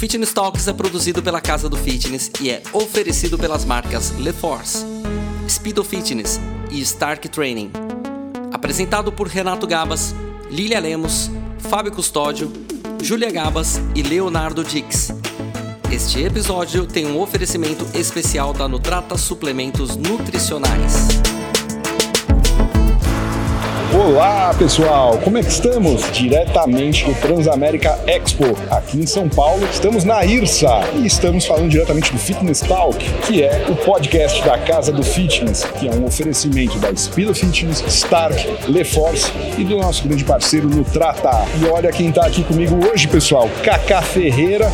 Fitness Talks é produzido pela Casa do Fitness e é oferecido pelas marcas LeForce, Speedo Fitness e Stark Training. Apresentado por Renato Gabas, Lilia Lemos, Fábio Custódio, Júlia Gabas e Leonardo Dix. Este episódio tem um oferecimento especial da Nutrata Suplementos Nutricionais. Olá pessoal, como é que estamos? Diretamente do Transamérica Expo, aqui em São Paulo. Estamos na IRSA e estamos falando diretamente do Fitness Talk, que é o podcast da Casa do Fitness, que é um oferecimento da Speedo Fitness, Stark, LeForce e do nosso grande parceiro Nutrata. E olha quem está aqui comigo hoje, pessoal, Cacá Ferreira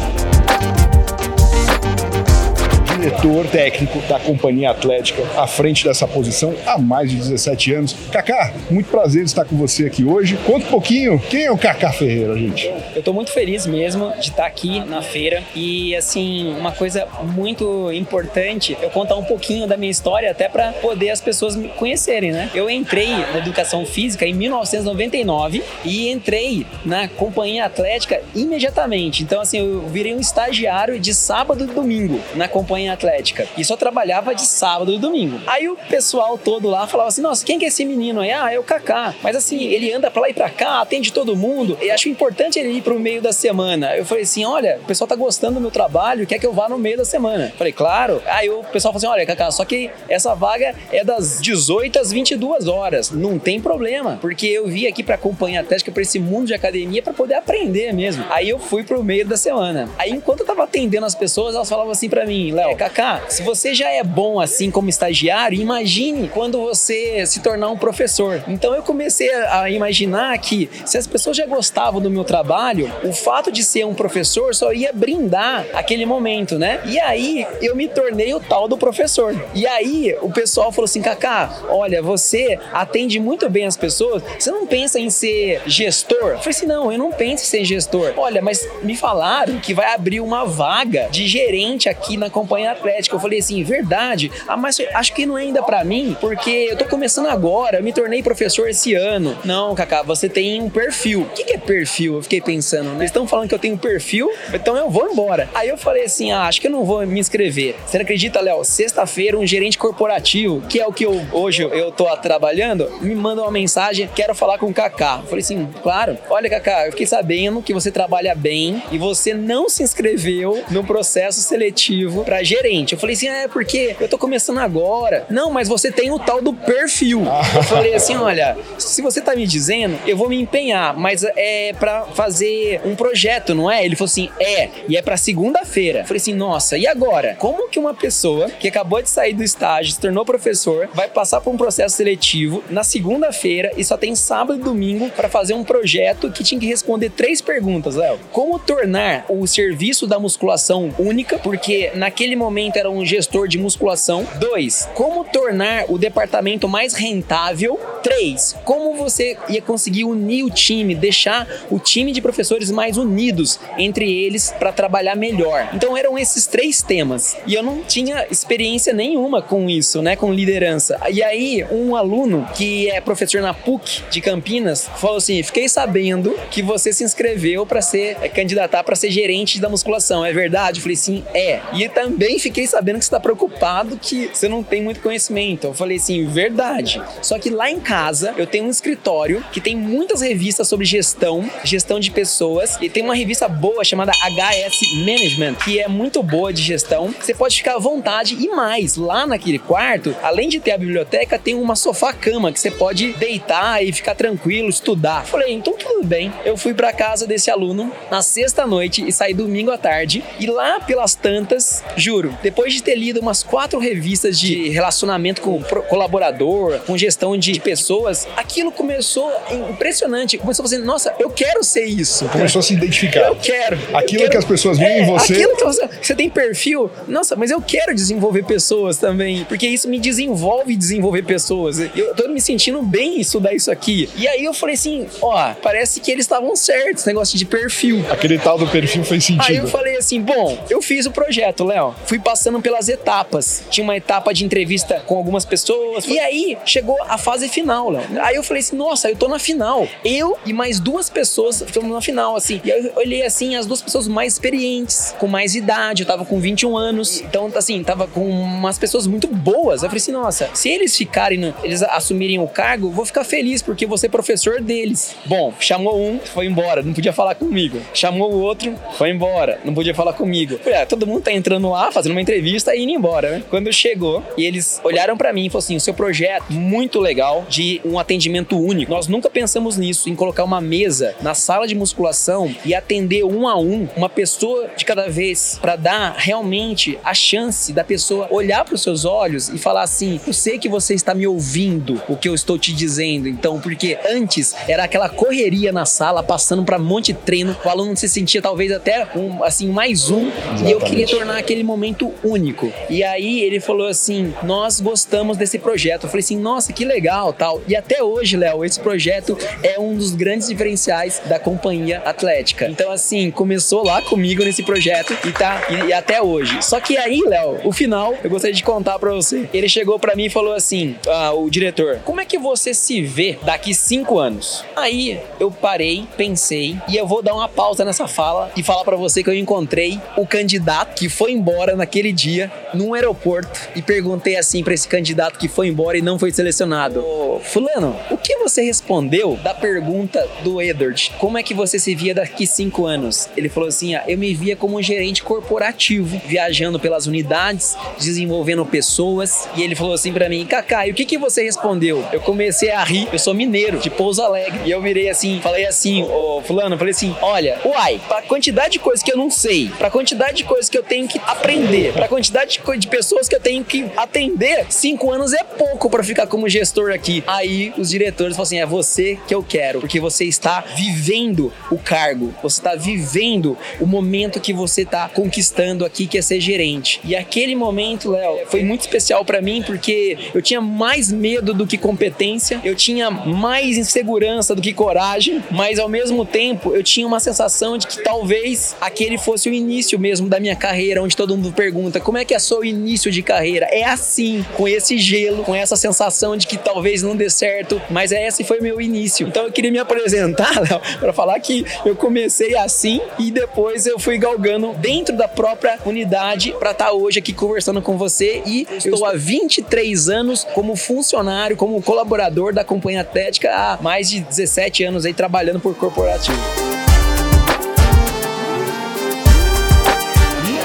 diretor técnico da Companhia Atlética, à frente dessa posição há mais de 17 anos. Kaká, muito prazer estar com você aqui hoje. Conta um pouquinho, quem é o Kaká Ferreira, gente? Eu estou muito feliz mesmo de estar aqui na feira e, assim, uma coisa muito importante, eu contar um pouquinho da minha história até para poder as pessoas me conhecerem, né? Eu entrei na educação física em 1999 e entrei na Companhia Atlética imediatamente. Então, assim, eu virei um estagiário de sábado e domingo na Companhia Atlética. E só trabalhava de sábado e domingo. Aí o pessoal todo lá falava assim: nossa, quem que é esse menino aí? Ah, é o Kaká. Mas assim, ele anda pra lá e pra cá, atende todo mundo. E acho importante ele ir pro meio da semana. Eu falei assim: olha, o pessoal tá gostando do meu trabalho, quer que eu vá no meio da semana. Falei, claro. Aí o pessoal falou assim: olha, Kaká, só que essa vaga é das 18 às 22 horas. Não tem problema, porque eu vim aqui pra acompanhar Atlética, pra esse mundo de academia, para poder aprender mesmo. Aí eu fui pro meio da semana. Aí enquanto eu tava atendendo as pessoas, elas falavam assim para mim: Léo, Kaká, se você já é bom assim como estagiário, imagine quando você se tornar um professor. Então eu comecei a imaginar que se as pessoas já gostavam do meu trabalho, o fato de ser um professor só ia brindar aquele momento, né? E aí eu me tornei o tal do professor. E aí o pessoal falou assim: Kaká, olha, você atende muito bem as pessoas, você não pensa em ser gestor? Eu falei assim: não, eu não penso em ser gestor. Olha, mas me falaram que vai abrir uma vaga de gerente aqui na companhia atlética eu falei assim, verdade? Ah, mas acho que não é ainda para mim, porque eu tô começando agora, eu me tornei professor esse ano. Não, Kaká, você tem um perfil. O que, que é perfil? Eu fiquei pensando, né? Eles estão falando que eu tenho perfil, então eu vou embora. Aí eu falei assim, ah, acho que eu não vou me inscrever. Você acredita, Léo? Sexta-feira, um gerente corporativo, que é o que eu, hoje eu tô trabalhando, me manda uma mensagem, quero falar com o Kaká. Eu falei assim, claro. Olha, Kaká, eu fiquei sabendo que você trabalha bem e você não se inscreveu no processo seletivo para gerente. Eu falei assim, é porque eu tô começando agora. Não, mas você tem o tal do perfil. Eu falei assim, olha, se você tá me dizendo, eu vou me empenhar, mas é para fazer um projeto, não é? Ele falou assim, é, e é para segunda-feira. Eu falei assim, nossa, e agora? Como que uma pessoa que acabou de sair do estágio, se tornou professor, vai passar por um processo seletivo na segunda-feira e só tem sábado e domingo para fazer um projeto que tinha que responder três perguntas, Léo. Como tornar o serviço da musculação única, porque naquele momento era um gestor de musculação. Dois, como tornar o departamento mais rentável. Três, como você ia conseguir unir o time, deixar o time de professores mais unidos entre eles para trabalhar melhor. Então eram esses três temas. E eu não tinha experiência nenhuma com isso, né, com liderança. E aí um aluno que é professor na PUC de Campinas falou assim: "Fiquei sabendo que você se inscreveu para ser é, candidatar para ser gerente da musculação. É verdade?" Eu falei: "Sim, é". E também fiquei sabendo que você está preocupado que você não tem muito conhecimento. Eu falei assim, verdade. Só que lá em casa eu tenho um escritório que tem muitas revistas sobre gestão, gestão de pessoas, e tem uma revista boa chamada HS Management, que é muito boa de gestão. Você pode ficar à vontade e mais, lá naquele quarto, além de ter a biblioteca, tem uma sofá-cama que você pode deitar e ficar tranquilo, estudar. Eu falei, então tudo bem. Eu fui para casa desse aluno na sexta noite e saí domingo à tarde, e lá pelas tantas, juro, depois de ter lido umas quatro revistas de relacionamento com colaborador, com gestão de pessoas, aquilo começou impressionante. Começou a fazer, nossa, eu quero ser isso. Começou a se identificar. Eu quero. Aquilo eu quero, que as pessoas veem é, em você. Aquilo que você, você tem perfil, nossa, mas eu quero desenvolver pessoas também, porque isso me desenvolve desenvolver pessoas. Eu tô me sentindo bem em estudar isso aqui. E aí eu falei assim, ó, parece que eles estavam certos, negócio de perfil. Aquele tal do perfil fez sentido. Aí eu falei falei assim: bom, eu fiz o projeto, Léo. Fui passando pelas etapas. Tinha uma etapa de entrevista com algumas pessoas. E aí chegou a fase final, Léo. Aí eu falei assim: nossa, eu tô na final. Eu e mais duas pessoas estamos na final, assim. E eu olhei assim, as duas pessoas mais experientes, com mais idade. Eu tava com 21 anos. Então, assim, tava com umas pessoas muito boas. Eu falei assim: nossa, se eles ficarem, eles assumirem o cargo, vou ficar feliz, porque você é professor deles. Bom, chamou um, foi embora, não podia falar comigo. Chamou o outro, foi embora, não podia falar comigo. Falei, ah, todo mundo tá entrando lá, fazendo uma entrevista e indo embora, né? Quando chegou, e eles olharam para mim e falaram assim: o seu projeto, muito legal, de um atendimento único. Nós nunca pensamos nisso, em colocar uma mesa na sala de musculação e atender um a um, uma pessoa de cada vez, para dar realmente a chance da pessoa olhar para os seus olhos e falar assim: eu sei que você está me ouvindo o que eu estou te dizendo. Então, porque antes era aquela correria na sala, passando para um monte de treino, o aluno se sentia talvez até um, assim, mais um, Exatamente. e eu queria tornar aquele momento único. E aí ele falou assim: nós gostamos desse projeto. Eu falei assim, nossa, que legal, tal. E até hoje, Léo, esse projeto é um dos grandes diferenciais da companhia atlética. Então, assim, começou lá comigo nesse projeto e tá e, e até hoje. Só que aí, Léo, o final, eu gostaria de contar para você. Ele chegou para mim e falou assim: ah, o diretor, como é que você se vê daqui cinco anos? Aí eu parei, pensei e eu vou dar uma pausa nessa fala e falar para você que eu encontrei o candidato que foi embora naquele dia num aeroporto e perguntei assim para esse candidato que foi embora e não foi selecionado: Ô, Fulano, o que você respondeu da pergunta do Edward? Como é que você se via daqui cinco anos? Ele falou assim: ah, eu me via como um gerente corporativo, viajando pelas unidades, desenvolvendo pessoas. E ele falou assim para mim: Kaká, e o que, que você respondeu? Eu comecei a rir, eu sou mineiro, de Pouso Alegre. E eu virei assim, falei assim: Ô, Fulano, falei assim: olha, uai, pra quantidade de coisas que eu não sei, pra quantidade de coisas que eu tenho que aprender, pra quantidade de, de pessoas que eu tenho que atender, cinco anos é pouco para ficar como gestor aqui. Aí os diretores falam assim: é você que eu quero, porque você está vivendo o cargo, você está vivendo o momento que você está conquistando aqui, que é ser gerente. E aquele momento, Léo, foi muito especial para mim porque eu tinha mais medo do que competência, eu tinha mais insegurança do que coragem, mas ao mesmo tempo eu tinha uma sensação de que talvez aquele fosse o início mesmo da minha carreira, onde todo mundo pergunta como é que é seu início de carreira. É assim, com esse gelo, com essa sensação de que talvez não dê certo, mas esse foi meu início. Então eu queria me apresentar, para falar que eu comecei assim e depois eu fui galgando dentro da própria unidade para estar tá hoje aqui conversando com você e eu estou há 23 anos como funcionário, como colaborador da Companhia Atlética há mais de 17 anos aí trabalhando por corporativo.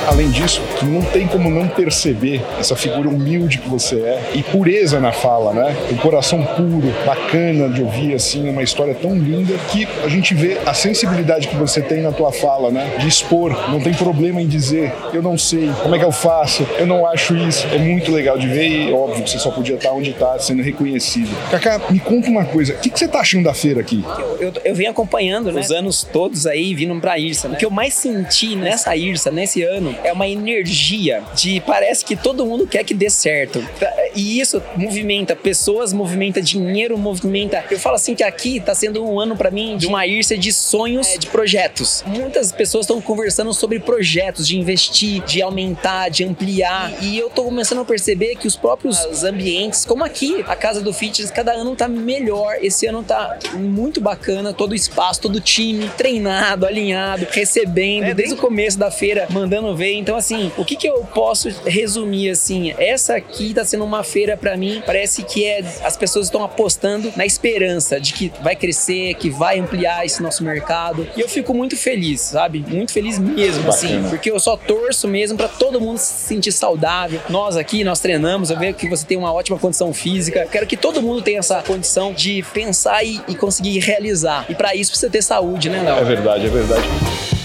Além disso, não tem como não perceber essa figura humilde que você é e pureza na fala, né? Um coração puro, bacana de ouvir, assim, uma história tão linda que a gente vê a sensibilidade que você tem na tua fala, né? De expor, não tem problema em dizer, eu não sei, como é que eu faço, eu não acho isso. É muito legal de ver e, óbvio, você só podia estar onde está, sendo reconhecido. Kaká, me conta uma coisa, o que, que você tá achando da feira aqui? Eu, eu, eu venho acompanhando né, os anos todos aí, vindo pra Irsa, né? O que eu mais senti nessa Irsa, nesse ano, é uma energia de parece que todo mundo quer que dê certo. E isso movimenta pessoas, movimenta dinheiro, movimenta. Eu falo assim que aqui tá sendo um ano para mim de uma irsa de sonhos, de projetos. Muitas pessoas estão conversando sobre projetos de investir, de aumentar, de ampliar. E eu tô começando a perceber que os próprios ambientes, como aqui, a casa do fitness, cada ano tá melhor. Esse ano tá muito bacana, todo o espaço, todo o time treinado, alinhado, recebendo é, desde o começo da feira, mandando ver então, assim, o que, que eu posso resumir assim? Essa aqui tá sendo uma feira para mim, parece que é as pessoas estão apostando na esperança de que vai crescer, que vai ampliar esse nosso mercado. E eu fico muito feliz, sabe? Muito feliz mesmo, assim, porque eu só torço mesmo para todo mundo se sentir saudável. Nós aqui, nós treinamos, eu vejo que você tem uma ótima condição física. Eu quero que todo mundo tenha essa condição de pensar e, e conseguir realizar. E para isso precisa ter saúde, né, Léo? É verdade, é verdade.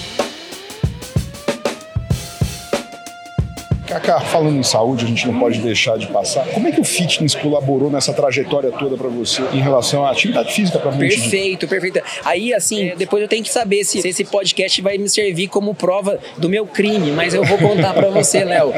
Falando em saúde, a gente não pode deixar de passar. Como é que o fitness colaborou nessa trajetória toda para você em relação à atividade física para Perfeito, perfeito. Aí, assim, depois eu tenho que saber se, se esse podcast vai me servir como prova do meu crime, mas eu vou contar para você, Léo.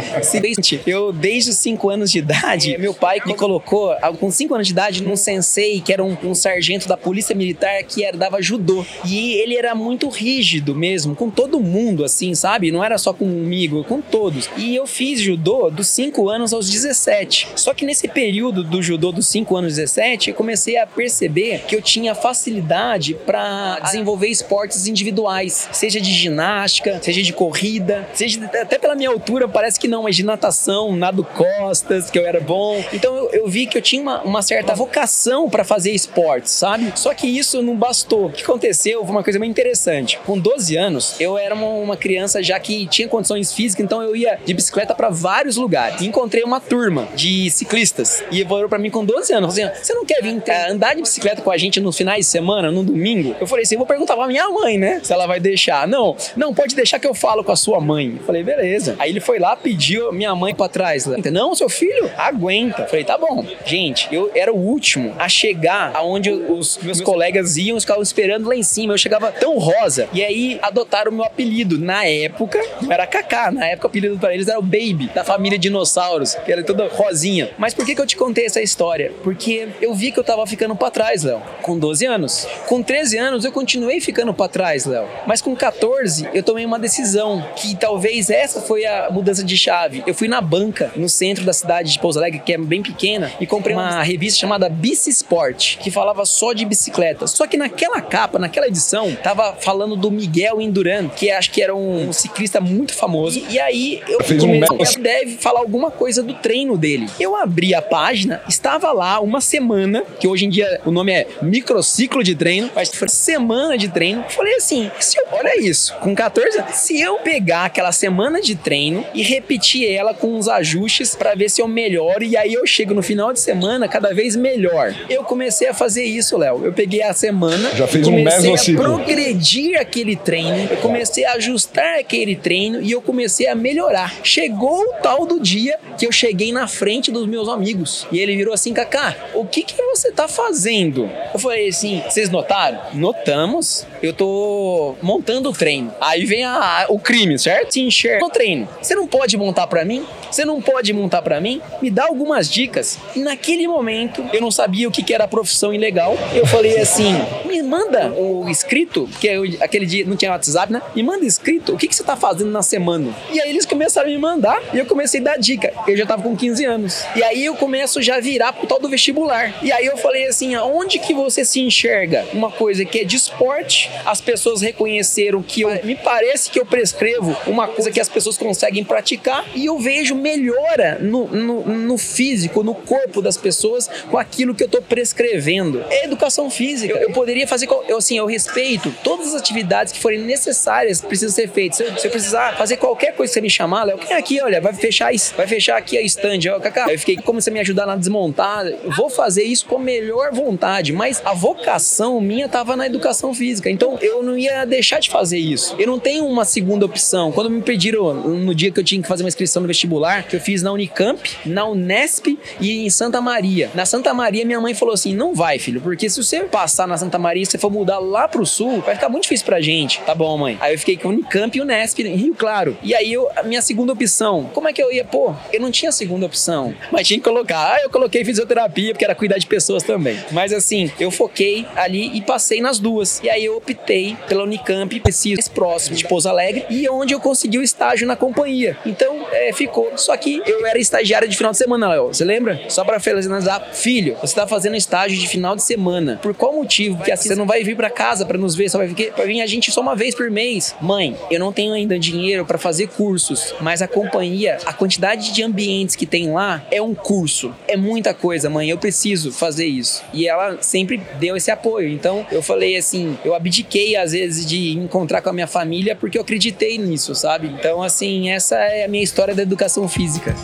Eu, desde os 5 anos de idade, meu pai me colocou, com 5 anos de idade, num sensei, que era um, um sargento da polícia militar, que dava judô. E ele era muito rígido mesmo, com todo mundo, assim, sabe? Não era só comigo, com todos. E eu fiz judô dos 5 anos aos 17. Só que nesse período do judô dos 5 anos aos 17, eu comecei a perceber que eu tinha facilidade para desenvolver esportes individuais, seja de ginástica, seja de corrida, seja até pela minha altura, parece que não, mas de natação, nado costas, que eu era bom. Então eu, eu vi que eu tinha uma, uma certa vocação para fazer esportes, sabe? Só que isso não bastou. O que aconteceu foi uma coisa muito interessante. Com 12 anos, eu era uma, uma criança já que tinha condições físicas, então eu ia de bicicleta para vários lugares. Encontrei uma turma de ciclistas e falou para mim com 12 anos, assim, você não quer vir é, andar de bicicleta com a gente nos finais de semana, no domingo? Eu falei assim, vou perguntar pra minha mãe, né? Se ela vai deixar. Não, não, pode deixar que eu falo com a sua mãe. Eu falei, beleza. Aí ele foi lá, pediu minha mãe para trás. Não, seu filho, aguenta. Eu falei, tá bom. Gente, eu era o último a chegar aonde os meus colegas iam, ficavam esperando lá em cima. Eu chegava tão rosa. E aí adotaram o meu apelido. Na época, era Kaká. Na época, o apelido para eles era o Baby, da família Dinossauros, que era toda rosinha. Mas por que, que eu te contei essa história? Porque eu vi que eu tava ficando para trás, Léo, com 12 anos. Com 13 anos, eu continuei ficando para trás, Léo. Mas com 14, eu tomei uma decisão que talvez essa foi a mudança de chave. Eu fui na banca, no centro da cidade de Pouso Alegre, que é bem pequena, e comprei uma revista chamada Bici Sport, que falava só de bicicleta. Só que naquela capa, naquela edição, tava falando do Miguel Induran, que acho que era um ciclista muito famoso. E, e aí eu Fez um comecei, deve falar alguma coisa do treino dele. Eu abri a página, estava lá uma semana, que hoje em dia o nome é microciclo de treino, mas foi semana de treino. Falei assim, se eu, olha isso, com 14 anos, se eu pegar aquela semana de treino e repetir ela com uns ajustes para ver se eu melhoro e aí eu chego no final de semana cada vez melhor. Eu comecei a fazer isso, Léo. Eu peguei a semana, já fez comecei um a progredir aquele treino, eu comecei a ajustar aquele treino e eu comecei a melhorar. Chegou o tal do dia que eu cheguei na frente dos meus amigos e ele virou assim, Kaká, o que que você tá fazendo? Eu falei assim, vocês notaram? Notamos. Eu tô montando o treino. Aí vem a, o crime, certo? Se enxerga no treino. Você não pode montar para mim? Você não pode montar para mim? Me dá algumas dicas. E naquele momento, eu não sabia o que, que era profissão ilegal. Eu falei assim: me manda o escrito, porque eu, aquele dia não tinha WhatsApp, né? Me manda escrito o que, que você tá fazendo na semana. E aí eles começaram a me mandar e eu comecei a dar dica. Eu já tava com 15 anos. E aí eu começo já a virar pro tal do vestibular. E aí eu falei assim: aonde que você se enxerga? Uma coisa que é de esporte, as pessoas reconheceram que eu me parece que eu prescrevo uma coisa que as pessoas conseguem praticar e eu vejo melhora no, no, no físico, no corpo das pessoas com aquilo que eu tô prescrevendo. É educação física. Eu, eu poderia fazer, eu, assim, eu respeito todas as atividades que forem necessárias, precisam ser feitas. Se eu, se eu precisar fazer qualquer coisa que você me chamar, Léo, quem é aqui, olha, vai fechar isso, vai fechar aqui a stand, ó, Cacá. Eu fiquei, como você me ajudar a desmontar, vou fazer isso com a melhor vontade, mas a vocação minha tava na educação física. Então eu não ia deixar de fazer isso. Eu não tenho uma segunda opção. Quando me pediram no dia que eu tinha que fazer uma inscrição no vestibular, que eu fiz na Unicamp, na Unesp e em Santa Maria. Na Santa Maria, minha mãe falou assim: não vai, filho, porque se você passar na Santa Maria e você for mudar lá pro sul, vai ficar muito difícil pra gente. Tá bom, mãe. Aí eu fiquei com Unicamp e Unesp em Rio Claro. E aí eu, a minha segunda opção, como é que eu ia? Pô, eu não tinha segunda opção, mas tinha que colocar. Ah, eu coloquei fisioterapia, porque era cuidar de pessoas também. Mas assim, eu foquei ali e passei nas duas. E aí eu optei pela Unicamp, preciso mais próximo de Pouso Alegre, e onde eu consegui o estágio na companhia. Então, é, ficou. Só que eu era estagiário de final de semana, Léo. Você lembra? Só pra finalizar, filho, você tá fazendo estágio de final de semana. Por qual motivo? Porque assim, você não vai vir para casa para nos ver, só vai vir, vir a gente só uma vez por mês. Mãe, eu não tenho ainda dinheiro para fazer cursos, mas a companhia, a quantidade de ambientes que tem lá é um curso. É muita coisa, mãe. Eu preciso fazer isso. E ela sempre deu esse apoio. Então, eu falei assim, eu abdiquei às vezes de encontrar com a minha família porque eu acreditei nisso, sabe? Então, assim, essa é a minha história da educação física.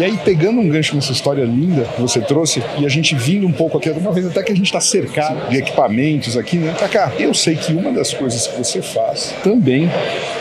E aí, pegando um gancho nessa história linda que você trouxe, e a gente vindo um pouco aqui, uma vez até que a gente está cercado de equipamentos aqui, né? Kaká, eu sei que uma das coisas que você faz também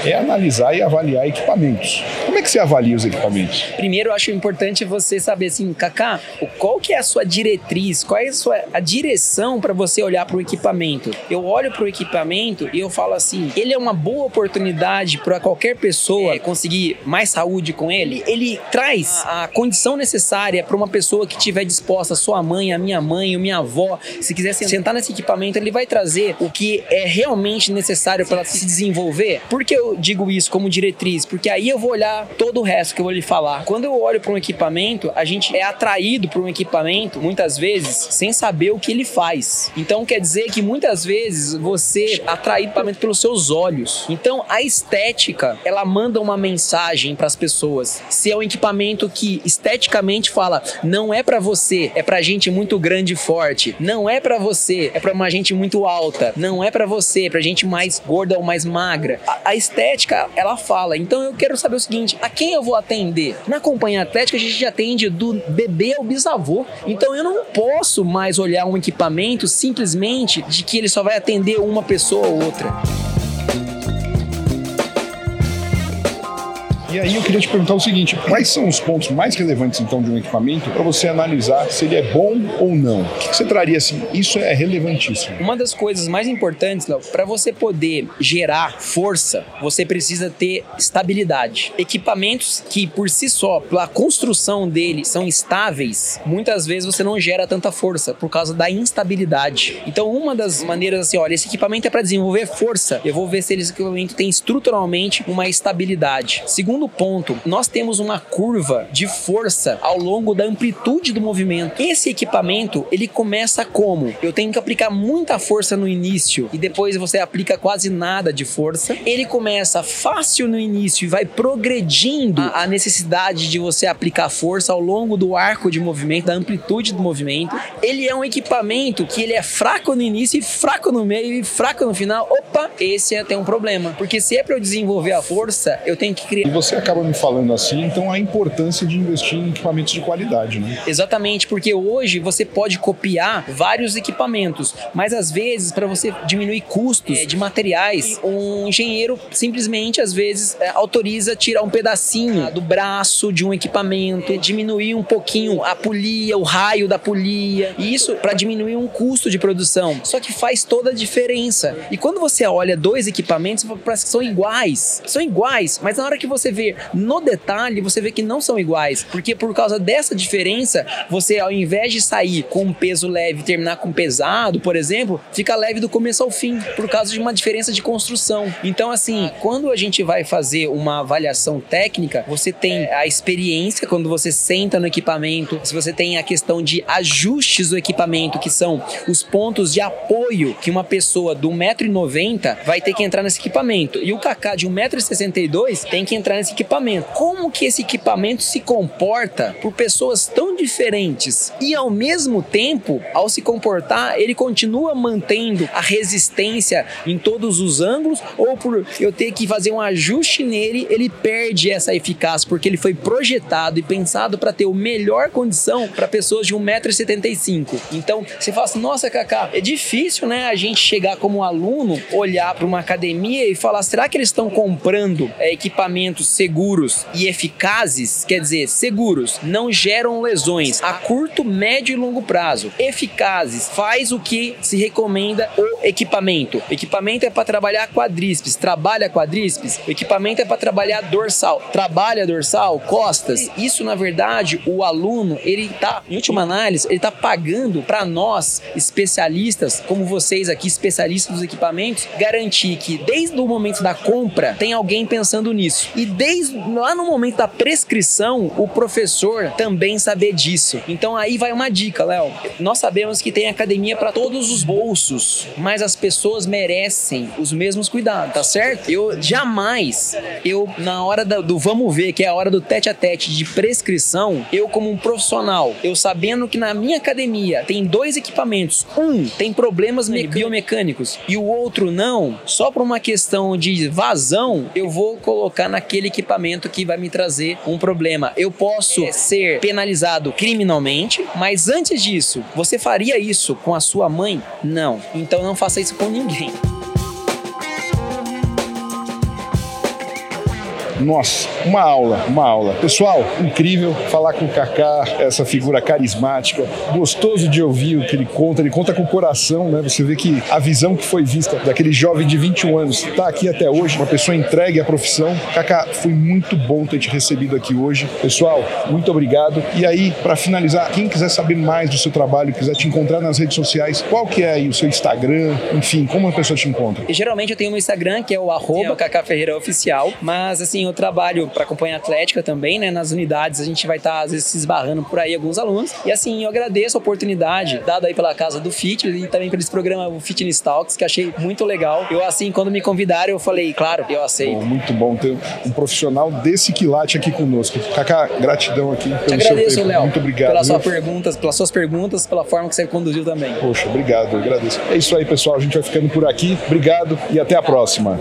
é analisar e avaliar equipamentos. Como é que você avalia os equipamentos? Primeiro, eu acho importante você saber assim, Kaká, qual que é a sua diretriz, qual é a sua a direção para você olhar para o equipamento. Eu olho para o equipamento e eu falo assim, ele é uma boa oportunidade para qualquer pessoa conseguir mais saúde com ele. Ele traz a condição necessária para uma pessoa que estiver disposta, sua mãe, a minha mãe, a minha avó, se quiser sentar nesse equipamento, ele vai trazer o que é realmente necessário para ela se desenvolver. Por que eu digo isso como diretriz? Porque aí eu vou olhar todo o resto que eu vou lhe falar. Quando eu olho para um equipamento, a gente é atraído por um equipamento muitas vezes sem saber o que ele faz. Então quer dizer que muitas vezes você é atraído equipamento pelos seus olhos. Então a estética, ela manda uma mensagem para as pessoas. Se é um equipamento que esteticamente fala, não é para você, é para gente muito grande e forte. Não é para você, é para uma gente muito alta. Não é para você, é para gente mais gorda ou mais magra. A, a estética, ela fala. Então eu quero saber o seguinte, a quem eu vou atender? Na companhia atlética a gente atende do bebê ao bisavô. Então eu não posso mais olhar um equipamento simplesmente de que ele só vai atender uma pessoa ou outra. E aí eu queria te perguntar o seguinte: quais são os pontos mais relevantes então de um equipamento para você analisar se ele é bom ou não? O que você traria assim? Isso é relevantíssimo. Uma das coisas mais importantes, para você poder gerar força, você precisa ter estabilidade. Equipamentos que por si só, pela construção dele, são estáveis, muitas vezes você não gera tanta força por causa da instabilidade. Então, uma das maneiras assim, olha, esse equipamento é para desenvolver força. Eu vou ver se esse equipamento tem estruturalmente uma estabilidade. Segundo segundo ponto, nós temos uma curva de força ao longo da amplitude do movimento. Esse equipamento, ele começa como? Eu tenho que aplicar muita força no início e depois você aplica quase nada de força. Ele começa fácil no início e vai progredindo a necessidade de você aplicar força ao longo do arco de movimento, da amplitude do movimento. Ele é um equipamento que ele é fraco no início e fraco no meio e fraco no final. Opa, esse é, tem um problema. Porque se é para eu desenvolver a força, eu tenho que criar você acaba me falando assim, então a importância de investir em equipamentos de qualidade, né? Exatamente, porque hoje você pode copiar vários equipamentos, mas às vezes para você diminuir custos é, de materiais, um engenheiro simplesmente às vezes é, autoriza tirar um pedacinho do braço de um equipamento, diminuir um pouquinho a polia, o raio da polia, e isso para diminuir um custo de produção. Só que faz toda a diferença. E quando você olha dois equipamentos, parece que são iguais. São iguais, mas na hora que você vê no detalhe, você vê que não são iguais. Porque por causa dessa diferença, você ao invés de sair com um peso leve e terminar com pesado, por exemplo, fica leve do começo ao fim, por causa de uma diferença de construção. Então, assim, quando a gente vai fazer uma avaliação técnica, você tem a experiência quando você senta no equipamento, se você tem a questão de ajustes do equipamento, que são os pontos de apoio que uma pessoa do 1,90m vai ter que entrar nesse equipamento. E o Kaká de 1,62m tem que entrar nesse esse equipamento. Como que esse equipamento se comporta por pessoas tão diferentes e ao mesmo tempo, ao se comportar, ele continua mantendo a resistência em todos os ângulos ou por eu ter que fazer um ajuste nele, ele perde essa eficácia porque ele foi projetado e pensado para ter o melhor condição para pessoas de 1,75m. Então, você fala assim: "Nossa, Kaká, é difícil, né, a gente chegar como aluno, olhar para uma academia e falar: será que eles estão comprando é, equipamentos seguros e eficazes, quer dizer, seguros, não geram lesões a curto, médio e longo prazo. Eficazes, faz o que se recomenda o equipamento. Equipamento é para trabalhar quadríceps, trabalha quadríceps. Equipamento é para trabalhar dorsal, trabalha dorsal, costas. Isso, na verdade, o aluno, ele tá, em última análise, ele tá pagando para nós, especialistas, como vocês aqui, especialistas dos equipamentos, garantir que desde o momento da compra tem alguém pensando nisso. E desde desde lá no momento da prescrição, o professor também saber disso. Então aí vai uma dica, Léo. Nós sabemos que tem academia para todos os bolsos, mas as pessoas merecem os mesmos cuidados, tá certo? Eu jamais, eu na hora do, do vamos ver, que é a hora do tete a tete de prescrição, eu como um profissional, eu sabendo que na minha academia tem dois equipamentos, um tem problemas biomecânicos e o outro não, só por uma questão de vazão, eu vou colocar naquele equipamento que vai me trazer um problema. Eu posso ser penalizado criminalmente, mas antes disso, você faria isso com a sua mãe? Não. Então não faça isso com ninguém. Nossa, uma aula, uma aula. Pessoal, incrível falar com o Kaká, essa figura carismática, gostoso de ouvir o que ele conta, ele conta com o coração, né? Você vê que a visão que foi vista daquele jovem de 21 anos está aqui até hoje, uma pessoa entregue à profissão. Kaká, foi muito bom ter te recebido aqui hoje. Pessoal, muito obrigado. E aí, para finalizar, quem quiser saber mais do seu trabalho, quiser te encontrar nas redes sociais, qual que é aí o seu Instagram? Enfim, como a pessoa te encontra? E, geralmente eu tenho um Instagram que é o arroba Cacá Ferreira Oficial, mas assim, eu trabalho para acompanhar atlética também, né? Nas unidades a gente vai estar, tá, às vezes, se esbarrando por aí alguns alunos. E assim, eu agradeço a oportunidade dada aí pela Casa do Fit e também pelo programa o Fitness Talks, que achei muito legal. Eu, assim, quando me convidaram, eu falei, claro, eu aceito. Bom, muito bom ter um profissional desse quilate aqui conosco. Kaká, gratidão aqui pelo Te agradeço, Léo. Muito obrigado. Pelas suas perguntas, pelas suas perguntas, pela forma que você conduziu também. Poxa, obrigado, eu agradeço. É isso aí, pessoal. A gente vai ficando por aqui. Obrigado e até a próxima.